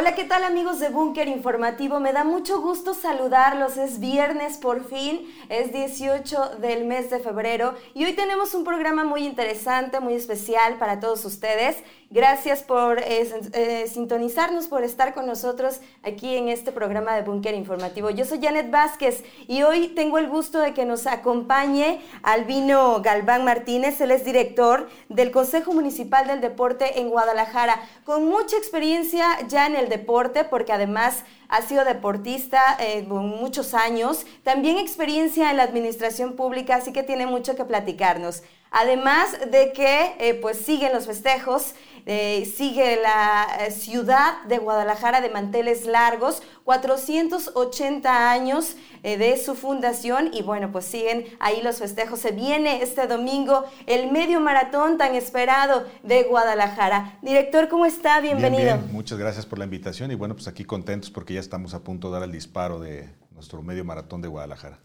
Hola, ¿qué tal amigos de Búnker Informativo? Me da mucho gusto saludarlos. Es viernes por fin, es 18 del mes de febrero y hoy tenemos un programa muy interesante, muy especial para todos ustedes. Gracias por eh, eh, sintonizarnos, por estar con nosotros aquí en este programa de Búnker Informativo. Yo soy Janet Vázquez y hoy tengo el gusto de que nos acompañe Albino Galván Martínez. Él es director del Consejo Municipal del Deporte en Guadalajara, con mucha experiencia ya en el deporte, porque además ha sido deportista eh, muchos años, también experiencia en la administración pública, así que tiene mucho que platicarnos. Además de que eh, pues siguen los festejos, eh, sigue la eh, ciudad de Guadalajara de manteles largos, 480 años de su fundación y bueno, pues siguen ahí los festejos. Se viene este domingo el medio maratón tan esperado de Guadalajara. Director, ¿cómo está? Bienvenido. Muchas gracias por la invitación y bueno, pues aquí contentos porque ya estamos a punto de dar el disparo de nuestro medio maratón de Guadalajara.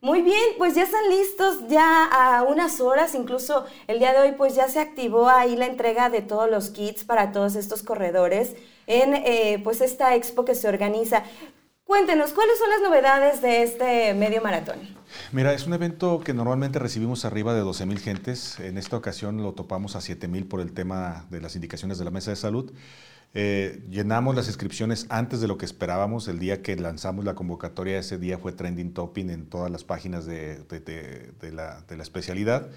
Muy bien, pues ya están listos, ya a unas horas, incluso el día de hoy, pues ya se activó ahí la entrega de todos los kits para todos estos corredores en eh, pues esta expo que se organiza. Cuéntenos, ¿cuáles son las novedades de este medio maratón? Mira, es un evento que normalmente recibimos arriba de 12 mil gentes. En esta ocasión lo topamos a 7 mil por el tema de las indicaciones de la Mesa de Salud. Eh, llenamos las inscripciones antes de lo que esperábamos. El día que lanzamos la convocatoria, ese día fue trending topping en todas las páginas de, la, especialidad.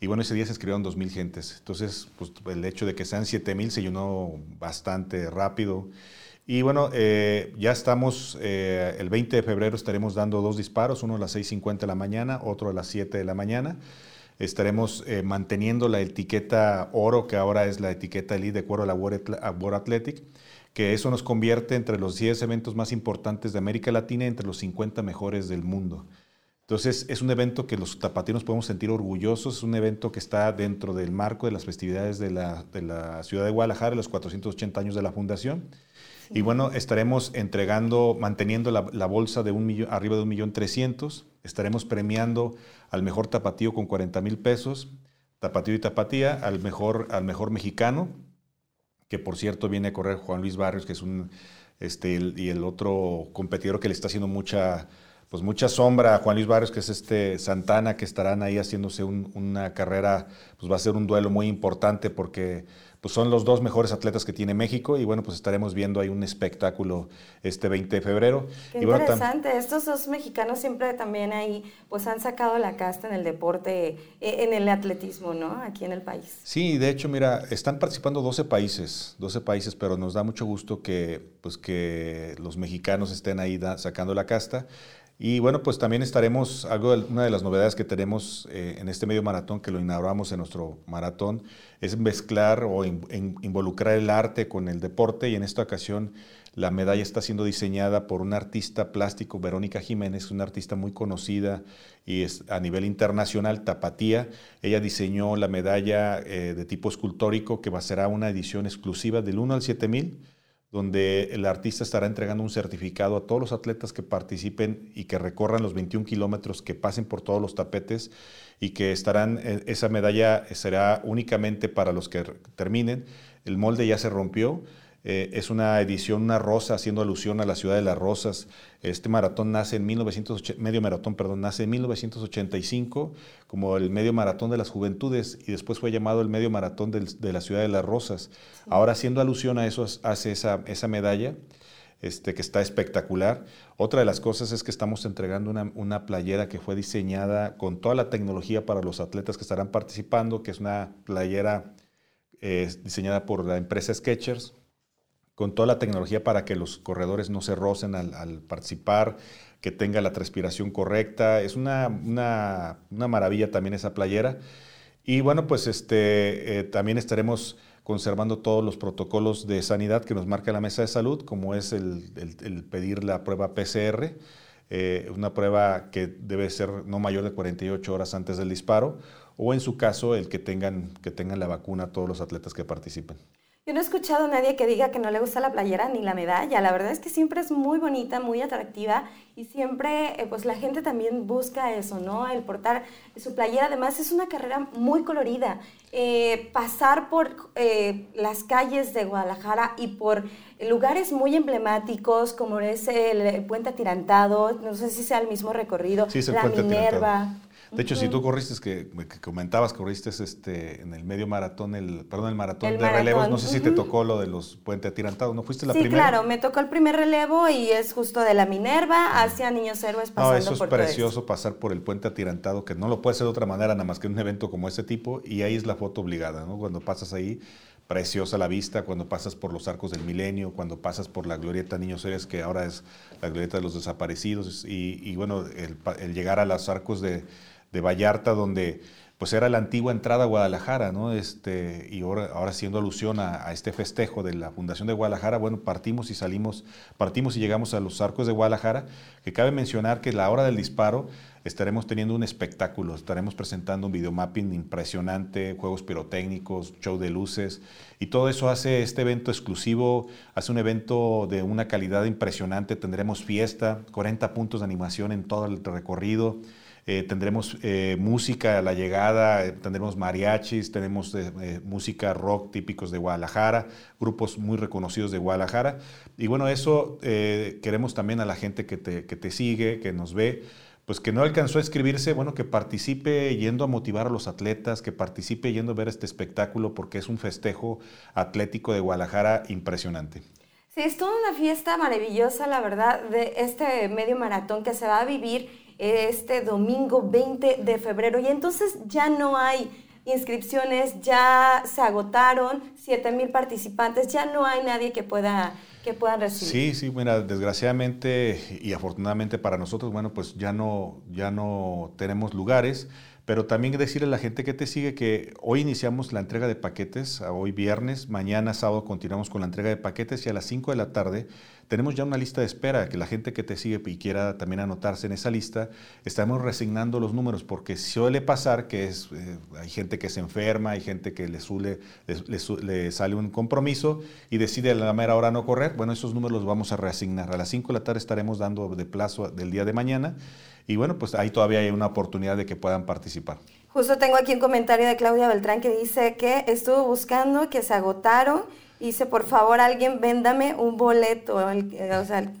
Y bueno, ese día se inscribieron 2.000 gentes. Entonces, pues, el hecho de que sean 7.000 se llenó bastante rápido. Y bueno, eh, ya estamos, eh, el 20 de febrero estaremos dando dos disparos, uno a las 6.50 de la mañana, otro a las 7 de la mañana. Estaremos eh, manteniendo la etiqueta oro, que ahora es la etiqueta elite de cuero a World Athletic, que eso nos convierte entre los 10 eventos más importantes de América Latina y entre los 50 mejores del mundo. Entonces, es un evento que los tapatinos podemos sentir orgullosos, es un evento que está dentro del marco de las festividades de la, de la ciudad de Guadalajara, los 480 años de la fundación. Y bueno, estaremos entregando, manteniendo la, bolsa de un millón, arriba de un millón trescientos. Estaremos premiando al mejor tapatío con 40 mil pesos, tapatío y tapatía, al mejor, al mejor mexicano, que por cierto viene a correr Juan Luis Barrios, que es un, este, y el otro competidor que le está haciendo mucha, pues mucha sombra a Juan Luis Barrios, que es este Santana, que estarán ahí haciéndose una carrera, pues va a ser un duelo muy importante porque pues son los dos mejores atletas que tiene México y bueno, pues estaremos viendo ahí un espectáculo este 20 de febrero. Qué interesante, estos dos mexicanos siempre también ahí pues han sacado la casta en el deporte, e, en el atletismo, ¿no? Aquí en el país. Sí, de hecho, mira, están participando 12 países, 12 países, pero nos da mucho gusto que pues que los mexicanos estén ahí sacando la casta. Y bueno, pues también estaremos, algo una de las novedades que tenemos eh, en este medio maratón, que lo inauguramos en nuestro maratón, es mezclar o involucrar el arte con el deporte y en esta ocasión la medalla está siendo diseñada por una artista plástico, Verónica Jiménez, una artista muy conocida y es a nivel internacional, tapatía. Ella diseñó la medalla eh, de tipo escultórico que va una edición exclusiva del 1 al 7000 donde el artista estará entregando un certificado a todos los atletas que participen y que recorran los 21 kilómetros, que pasen por todos los tapetes y que estarán, eh, esa medalla será únicamente para los que terminen. El molde ya se rompió, eh, es una edición, una rosa, haciendo alusión a la ciudad de las rosas. Este maratón nace en 1980, medio maratón, perdón, nace en 1985 como el medio maratón de las juventudes y después fue llamado el medio maratón de la ciudad de las rosas. Ahora haciendo alusión a eso hace esa, esa medalla. Este, que está espectacular. Otra de las cosas es que estamos entregando una, una, playera que fue diseñada con toda la tecnología para los atletas que estarán participando, que es una playera eh, diseñada por la empresa Sketchers, con toda la tecnología para que los corredores no se rocen al, participar, que tenga la transpiración correcta. Es una, maravilla también esa playera. Y bueno, pues este, eh, también estaremos conservando todos los protocolos de sanidad que nos marca la mesa de salud, como es el, pedir la prueba PCR, eh, una prueba que debe ser no mayor de 48 horas antes del disparo, o en su caso el que tengan, que tengan la vacuna todos los atletas que participen. Yo no he escuchado a nadie que diga que no le gusta la playera ni la medalla. La verdad es que siempre es muy bonita, muy atractiva y siempre eh, pues la gente también busca eso, ¿no? El portar su playera. Además es una carrera muy colorida. Eh, pasar por eh, las calles de Guadalajara y por lugares muy emblemáticos como es el, Puente Atirantado, no sé si sea el mismo recorrido, la Minerva. De hecho, si tú corriste, que, que, comentabas, corriste este, en el medio maratón, el, perdón, el maratón de relevos, no sé si te tocó lo de los puentes atirantados, ¿no fuiste la primera? Sí, claro, me tocó el primer relevo y es justo de la Minerva hacia Niños Héroes pasando No, eso es precioso pasar por el puente atirantado, que no lo puede hacer de otra manera, nada más que en un evento como ese tipo, y ahí es la foto obligada, ¿no? Cuando pasas ahí, preciosa la vista, cuando pasas por los arcos del milenio, cuando pasas por la glorieta Niños Héroes, que ahora es la glorieta de los desaparecidos, y, bueno, el llegar a los arcos de de Vallarta, donde pues era la antigua entrada a Guadalajara, ¿no? Este, y ahora, ahora haciendo alusión a, este festejo de la Fundación de Guadalajara, bueno, partimos y salimos, partimos y llegamos a los arcos de Guadalajara, que cabe mencionar que la hora del disparo estaremos teniendo un espectáculo, estaremos presentando un videomapping impresionante, juegos pirotécnicos, show de luces, y todo eso hace este evento exclusivo, hace un evento de una calidad impresionante, tendremos fiesta, 40 puntos de animación en todo el recorrido, eh, tendremos eh, música a la llegada, eh, tendremos mariachis, tenemos música rock típicos de Guadalajara, grupos muy reconocidos de Guadalajara. Y bueno, eso queremos también a la gente que te, que te sigue, que nos ve, pues que no alcanzó a inscribirse, bueno, que participe yendo a motivar a los atletas, que participe yendo a ver este espectáculo, porque es un festejo atlético de Guadalajara impresionante. Sí, es toda una fiesta maravillosa, la verdad, de este medio maratón que se va a vivir este domingo 20 de febrero. Y entonces ya no hay inscripciones, ya se agotaron, 7 mil participantes, ya no hay nadie que pueda que puedan recibir. Sí, sí, mira, desgraciadamente y afortunadamente para nosotros, bueno, pues ya no, ya no tenemos lugares. Pero también decirle a la gente que te sigue que hoy iniciamos la entrega de paquetes, hoy viernes, mañana sábado continuamos con la entrega de paquetes y a las 5 de la tarde tenemos ya una lista de espera, que la gente que te sigue y quiera también anotarse en esa lista, estamos resignando los números porque suele pasar que es, eh, hay gente que se enferma, hay gente que le, le, sale un compromiso y decide a la mera hora no correr, bueno, esos números los vamos a reasignar. A las 5 de la tarde estaremos dando de plazo del día de mañana y bueno, pues ahí todavía hay una oportunidad de que puedan participar. Justo tengo aquí un comentario de Claudia Beltrán que dice que estuvo buscando, que se agotaron. Dice, por favor, alguien véndame un boleto. o sea,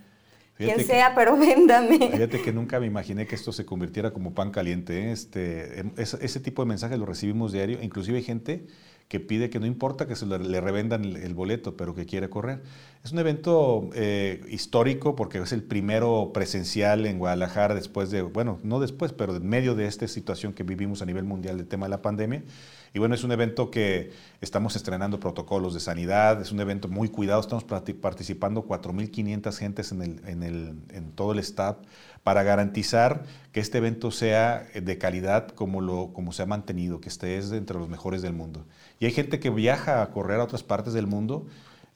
quien sea, pero véndame. Fíjate que nunca me imaginé que esto se convirtiera como pan caliente. ¿eh? Este, em, ese, tipo de mensajes lo recibimos diario. Inclusive hay gente que pide que no importa que se le, revendan el, boleto, pero que quiere correr. Es un evento eh, histórico porque es el primero presencial en Guadalajara después de, bueno, no después, pero en medio de esta situación que vivimos a nivel mundial del tema de la pandemia. Y bueno, es un evento que estamos estrenando protocolos de sanidad, es un evento muy cuidado, estamos participando 4.500 gentes en, el, en, el, en todo el staff para garantizar que este evento sea de calidad como, lo, como se ha mantenido, que esté entre los mejores del mundo. Y hay gente que viaja a correr a otras partes del mundo.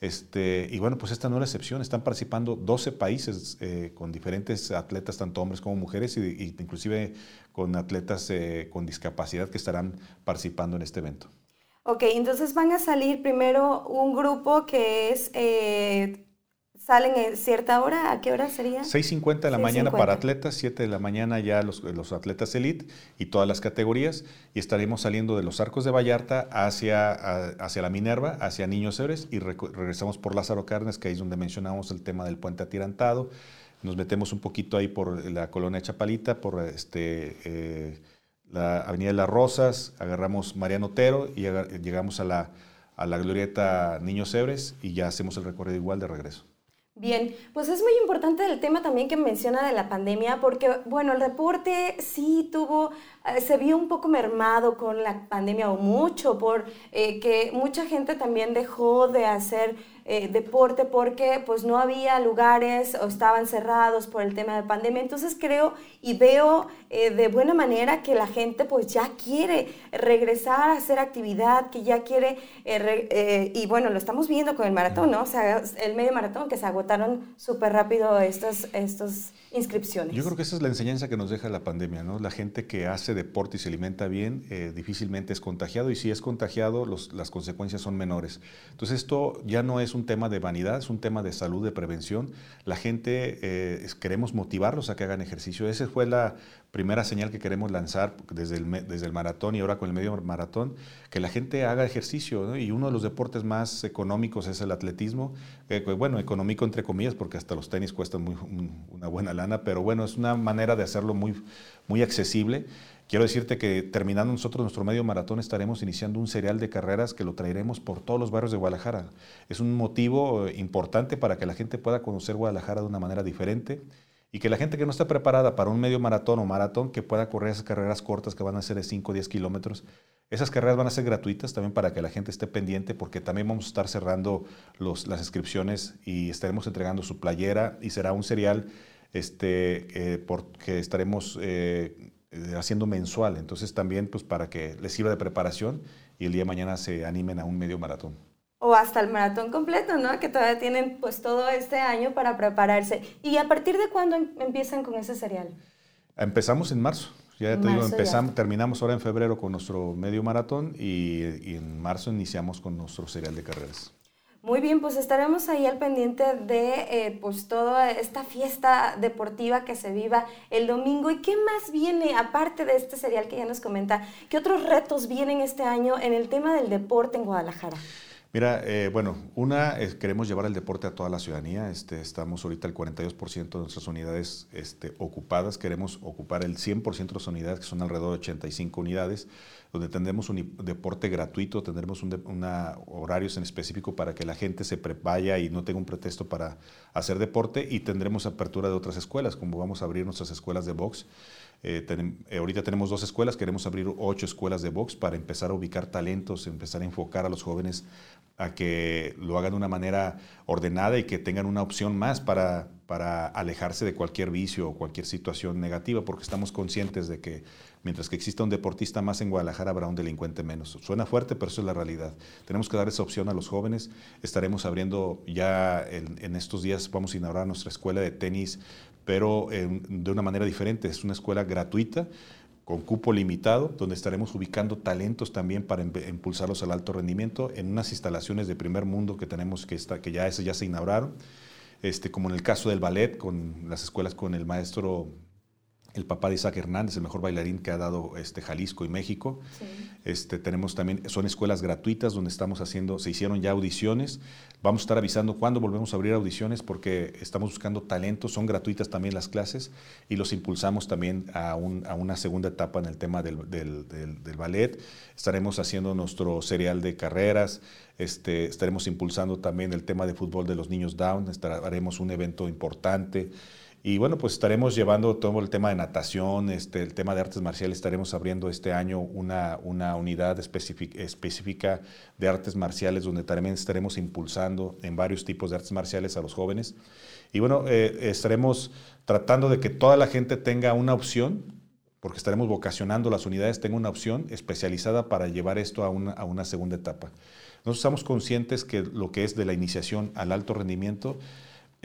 Este, y bueno, pues esta no es la excepción. Están participando 12 países eh, con diferentes atletas, tanto hombres como mujeres, y, inclusive con atletas eh, con discapacidad que estarán participando en este evento. Ok, entonces van a salir primero un grupo que es eh, ¿Salen en cierta hora? ¿A qué hora sería? 6.50 de la mañana para atletas, 7 de la mañana ya los, los, atletas elite y todas las categorías. Y estaremos saliendo de los arcos de Vallarta hacia, hacia la Minerva, hacia Niños Héroes y regresamos por Lázaro Carnes, que ahí es donde mencionamos el tema del puente atirantado. Nos metemos un poquito ahí por la colonia Chapalita, por este, eh, la Avenida de las Rosas, agarramos Mariano Otero y llegamos a la, a la glorieta Niños Héroes y ya hacemos el recorrido igual de regreso. Bien, pues es muy importante el tema también que menciona de la pandemia, porque bueno, el deporte sí tuvo, eh, se vio un poco mermado con la pandemia o mucho, por eh, que mucha gente también dejó de hacer eh, deporte porque pues no había lugares o estaban cerrados por el tema de pandemia. Entonces creo y veo eh, de buena manera que la gente pues ya quiere regresar a hacer actividad, que ya quiere, y bueno, lo estamos viendo con el maratón, ¿no? O sea, el medio maratón que se agotaron súper rápido estos, estos inscripciones. Yo creo que esa es la enseñanza que nos deja la pandemia, ¿no? La gente que hace deporte y se alimenta bien eh, difícilmente es contagiado y si es contagiado las consecuencias son menores. Entonces esto ya no es un tema de vanidad, es un tema de salud, de prevención. La gente eh, queremos motivarlos a que hagan ejercicio. Esa fue la primera señal que queremos lanzar desde el, desde el maratón y ahora con el medio maratón, que la gente haga ejercicio. Y uno de los deportes más económicos es el atletismo. bueno, económico entre comillas, porque hasta los tenis cuestan muy, una buena lana, pero bueno, es una manera de hacerlo muy, muy accesible. Quiero decirte que terminando nosotros nuestro medio maratón estaremos iniciando un serial de carreras que lo traeremos por todos los barrios de Guadalajara. Es un motivo eh, importante para que la gente pueda conocer Guadalajara de una manera diferente y que la gente que no está preparada para un medio maratón o maratón, que pueda correr esas carreras cortas que van a ser de 5 o 10 kilómetros, esas carreras van a ser gratuitas también para que la gente esté pendiente, porque también vamos a estar cerrando los, las inscripciones y estaremos entregando su playera y será un serial este, eh, porque estaremos eh, haciendo mensual. Entonces también pues, para que les sirva de preparación y el día de mañana se animen a un medio maratón o hasta el maratón completo, ¿no? Que todavía tienen pues todo este año para prepararse. ¿Y a partir de cuándo em, empiezan con ese serial? Empezamos en marzo. Ya te digo, empezamos, terminamos ahora en febrero con nuestro medio maratón y, en marzo iniciamos con nuestro serial de carreras. Muy bien, pues estaremos ahí al pendiente de eh, pues toda esta fiesta deportiva que se viva el domingo. ¿Y qué más viene aparte de este serial que ya nos comenta? ¿Qué otros retos vienen este año en el tema del deporte en Guadalajara? Mira, eh, bueno, una, queremos llevar el deporte a toda la ciudadanía. Este, estamos ahorita el 42% de nuestras unidades este, ocupadas. Queremos ocupar el 100% de las unidades, que son alrededor de 85 unidades, donde tendremos un deporte gratuito, tendremos un una, horarios en específico para que la gente se vaya y no tenga un pretexto para hacer deporte. Y tendremos apertura de otras escuelas, como vamos a abrir nuestras escuelas de box. Eh, eh, ahorita tenemos dos escuelas, queremos abrir ocho escuelas de box para empezar a ubicar talentos, empezar a enfocar a los jóvenes a que lo hagan de una manera ordenada y que tengan una opción más para, para alejarse de cualquier vicio o cualquier situación negativa, porque estamos conscientes de que mientras que exista un deportista más en Guadalajara, habrá un delincuente menos. Suena fuerte, pero eso es la realidad. Tenemos que dar esa opción a los jóvenes. Estaremos abriendo ya en, estos días, vamos a inaugurar nuestra escuela de tenis, pero de una manera diferente. Es una escuela gratuita con cupo limitado, donde estaremos ubicando talentos también para impulsarlos al alto rendimiento en unas instalaciones de primer mundo que tenemos que, que ya, ya se inauguraron, este, como en el caso del ballet, con las escuelas con el maestro el papá de Isaac Hernández, el mejor bailarín que ha dado este, Jalisco y México. Este, tenemos también, son escuelas gratuitas donde estamos haciendo, se hicieron ya audiciones. Vamos a estar avisando cuándo volvemos a abrir audiciones porque estamos buscando talentos, son gratuitas también las clases y los impulsamos también a, una segunda etapa en el tema del, ballet. Estaremos haciendo nuestro serial de carreras, este, estaremos impulsando también el tema de fútbol de los niños down, haremos un evento importante. Y bueno, pues estaremos llevando todo el tema de natación, este, el tema de artes marciales, estaremos abriendo este año una, una unidad específica de artes marciales donde también estaremos impulsando en varios tipos de artes marciales a los jóvenes. Y bueno, eh, estaremos tratando de que toda la gente tenga una opción, porque estaremos vocacionando las unidades, tenga una opción especializada para llevar esto a una, a una segunda etapa. Nosotros estamos conscientes que lo que es de la iniciación al alto rendimiento,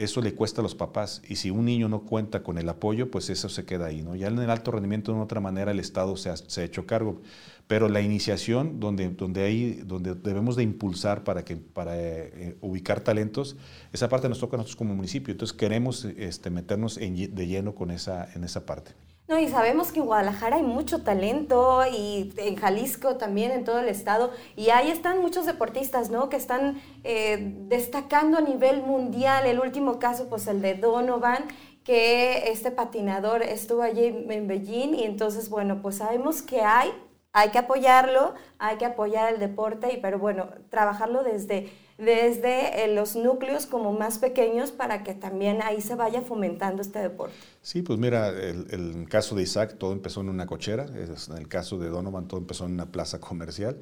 eso le cuesta a los papás. Y si un niño no cuenta con el apoyo, pues eso se queda ahí. ¿no? Ya en el alto rendimiento, de otra manera, el Estado se ha, se ha hecho cargo. Pero la iniciación, donde, donde, hay, donde debemos de impulsar para, que, para eh, ubicar talentos, esa parte nos toca a nosotros como municipio. Entonces queremos este, meternos de lleno con esa, en esa parte. No, y sabemos que en Guadalajara hay mucho talento y en Jalisco también, en todo el estado, y ahí están muchos deportistas, ¿no? Que están eh, destacando a nivel mundial. El último caso, pues el de Donovan, que este patinador estuvo allí en Beijing y entonces, bueno, pues sabemos que hay, hay que apoyarlo, hay que apoyar el deporte, y, pero bueno, trabajarlo desde desde eh, los núcleos como más pequeños para que también ahí se vaya fomentando este deporte. Sí, pues mira, el, el caso de Isaac todo empezó en una cochera, en el caso de Donovan todo empezó en una plaza comercial.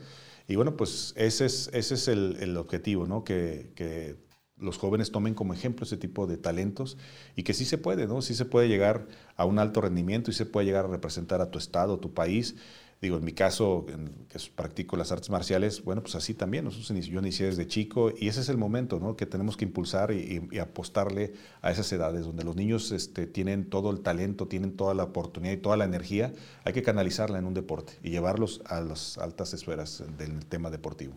Y bueno, pues ese es, ese es el, el objetivo, ¿no? Que, que, los jóvenes tomen como ejemplo ese tipo de talentos y que sí se puede, ¿no? Sí se puede llegar a un alto rendimiento y se puede llegar a representar a tu estado, tu país. Digo, en mi caso, que practico las artes marciales, bueno, pues así también. yo inicié desde chico y ese es el momento, ¿no? Que tenemos que impulsar y, apostarle a esas edades donde los niños este, tienen todo el talento, tienen toda la oportunidad y toda la energía. Hay que canalizarla en un deporte y llevarlos a las altas esferas del tema deportivo.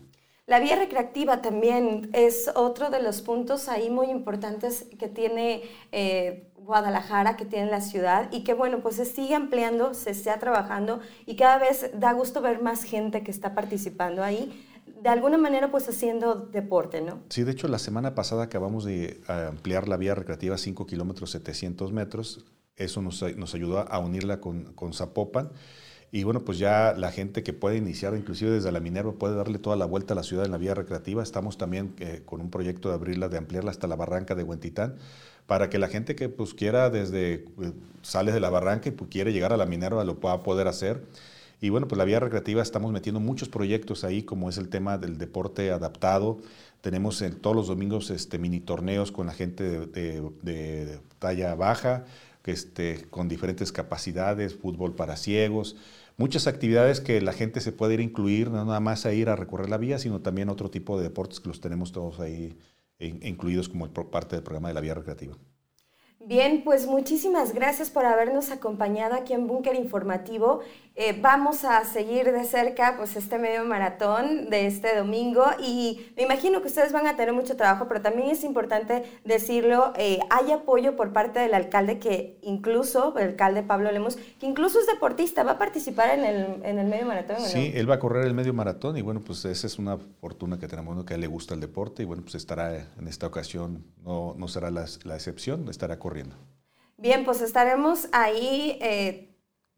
La vía recreativa también es otro de los puntos ahí muy importantes que tiene eh, Guadalajara, que tiene la ciudad y que bueno, pues se sigue ampliando, se está trabajando y cada vez da gusto ver más gente que está participando ahí de alguna manera pues haciendo deporte, ¿no? Sí, de hecho la semana pasada acabamos de ampliar la vía recreativa 5 kilómetros 700 metros. Eso nos, nos ayudó a unirla con, con Zapopan y bueno, pues ya la gente que puede iniciar, inclusive desde la Minerva, puede darle toda la vuelta a la ciudad en la vía recreativa. Estamos también eh, con un proyecto de abrirla, de ampliarla hasta la barranca de Huentitán, para que la gente que pues quiera desde, eh, sale de la barranca y pues, quiere llegar a la Minerva lo pueda poder hacer. Y bueno, pues la vía recreativa estamos metiendo muchos proyectos ahí, como es el tema del deporte adaptado. Tenemos todos los domingos este, mini torneos con la gente de talla baja, este, con diferentes capacidades, fútbol para ciegos muchas actividades que la gente se puede ir a incluir, no nada más a ir a recorrer la vía, sino también otro tipo de deportes que los tenemos todos ahí incluidos como parte del programa de la vía recreativa. Bien, pues muchísimas gracias por habernos acompañado aquí en Búnker Informativo. Eh, vamos a seguir de cerca pues este medio maratón de este domingo y me imagino que ustedes van a tener mucho trabajo, pero también es importante decirlo, eh, hay apoyo por parte del alcalde que incluso, el alcalde Pablo Lemos, que incluso es deportista, va a participar en el, en el medio maratón. Sí, él va a correr el medio maratón y bueno, pues esa es una fortuna que tenemos, que a él le gusta el deporte y bueno, pues estará en esta ocasión, no, no será la, la excepción, estará corriendo. Bien, pues estaremos ahí. Eh,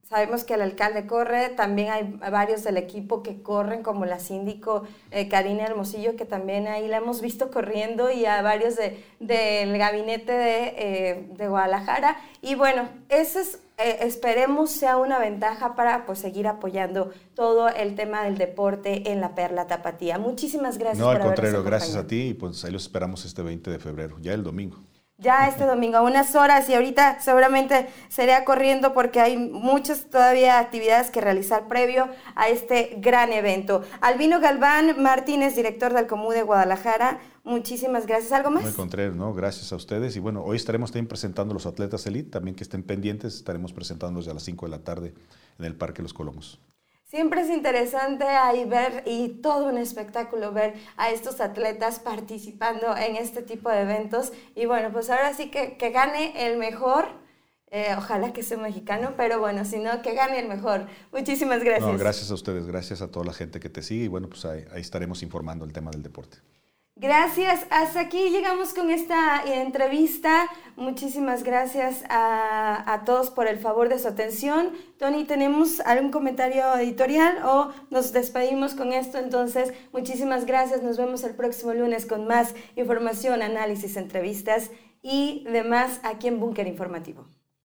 Sabemos que el alcalde corre, también hay varios del equipo que corren, como la síndico eh, Karina Hermosillo, que también ahí la hemos visto corriendo, y a varios del de, gabinete de, eh, de, Guadalajara. Y bueno, ese es, eh, esperemos sea una ventaja para pues, seguir apoyando todo el tema del deporte en la Perla Tapatía. Muchísimas gracias. No, al contrario, gracias a ti y pues ahí los esperamos este 20 de febrero, ya el domingo ya este domingo, a unas horas y ahorita seguramente sería corriendo porque hay muchas todavía actividades que realizar previo a este gran evento. Albino Galván Martínez, director del Comú de Guadalajara, muchísimas gracias. ¿Algo más? Contrario, no, gracias a ustedes. Y bueno, hoy estaremos también presentando los atletas elite, también que estén pendientes, estaremos presentándolos a las 5 de la tarde en el Parque Los Colomos. Siempre es interesante ahí ver y todo un espectáculo ver a estos atletas participando en este tipo de eventos. Y bueno, pues ahora sí que, que gane el mejor. Eh, ojalá que sea mexicano, pero bueno, si no, que gane el mejor. Muchísimas gracias. gracias a ustedes, gracias a toda la gente que te sigue y bueno, pues ahí estaremos informando el tema del deporte. Gracias, hasta aquí llegamos con esta entrevista. Muchísimas gracias a, todos por el favor de su atención. Tony, ¿tenemos algún comentario editorial o nos despedimos con esto? Entonces, muchísimas gracias. Nos vemos el próximo lunes con más información, análisis, entrevistas y demás aquí en Búnker Informativo.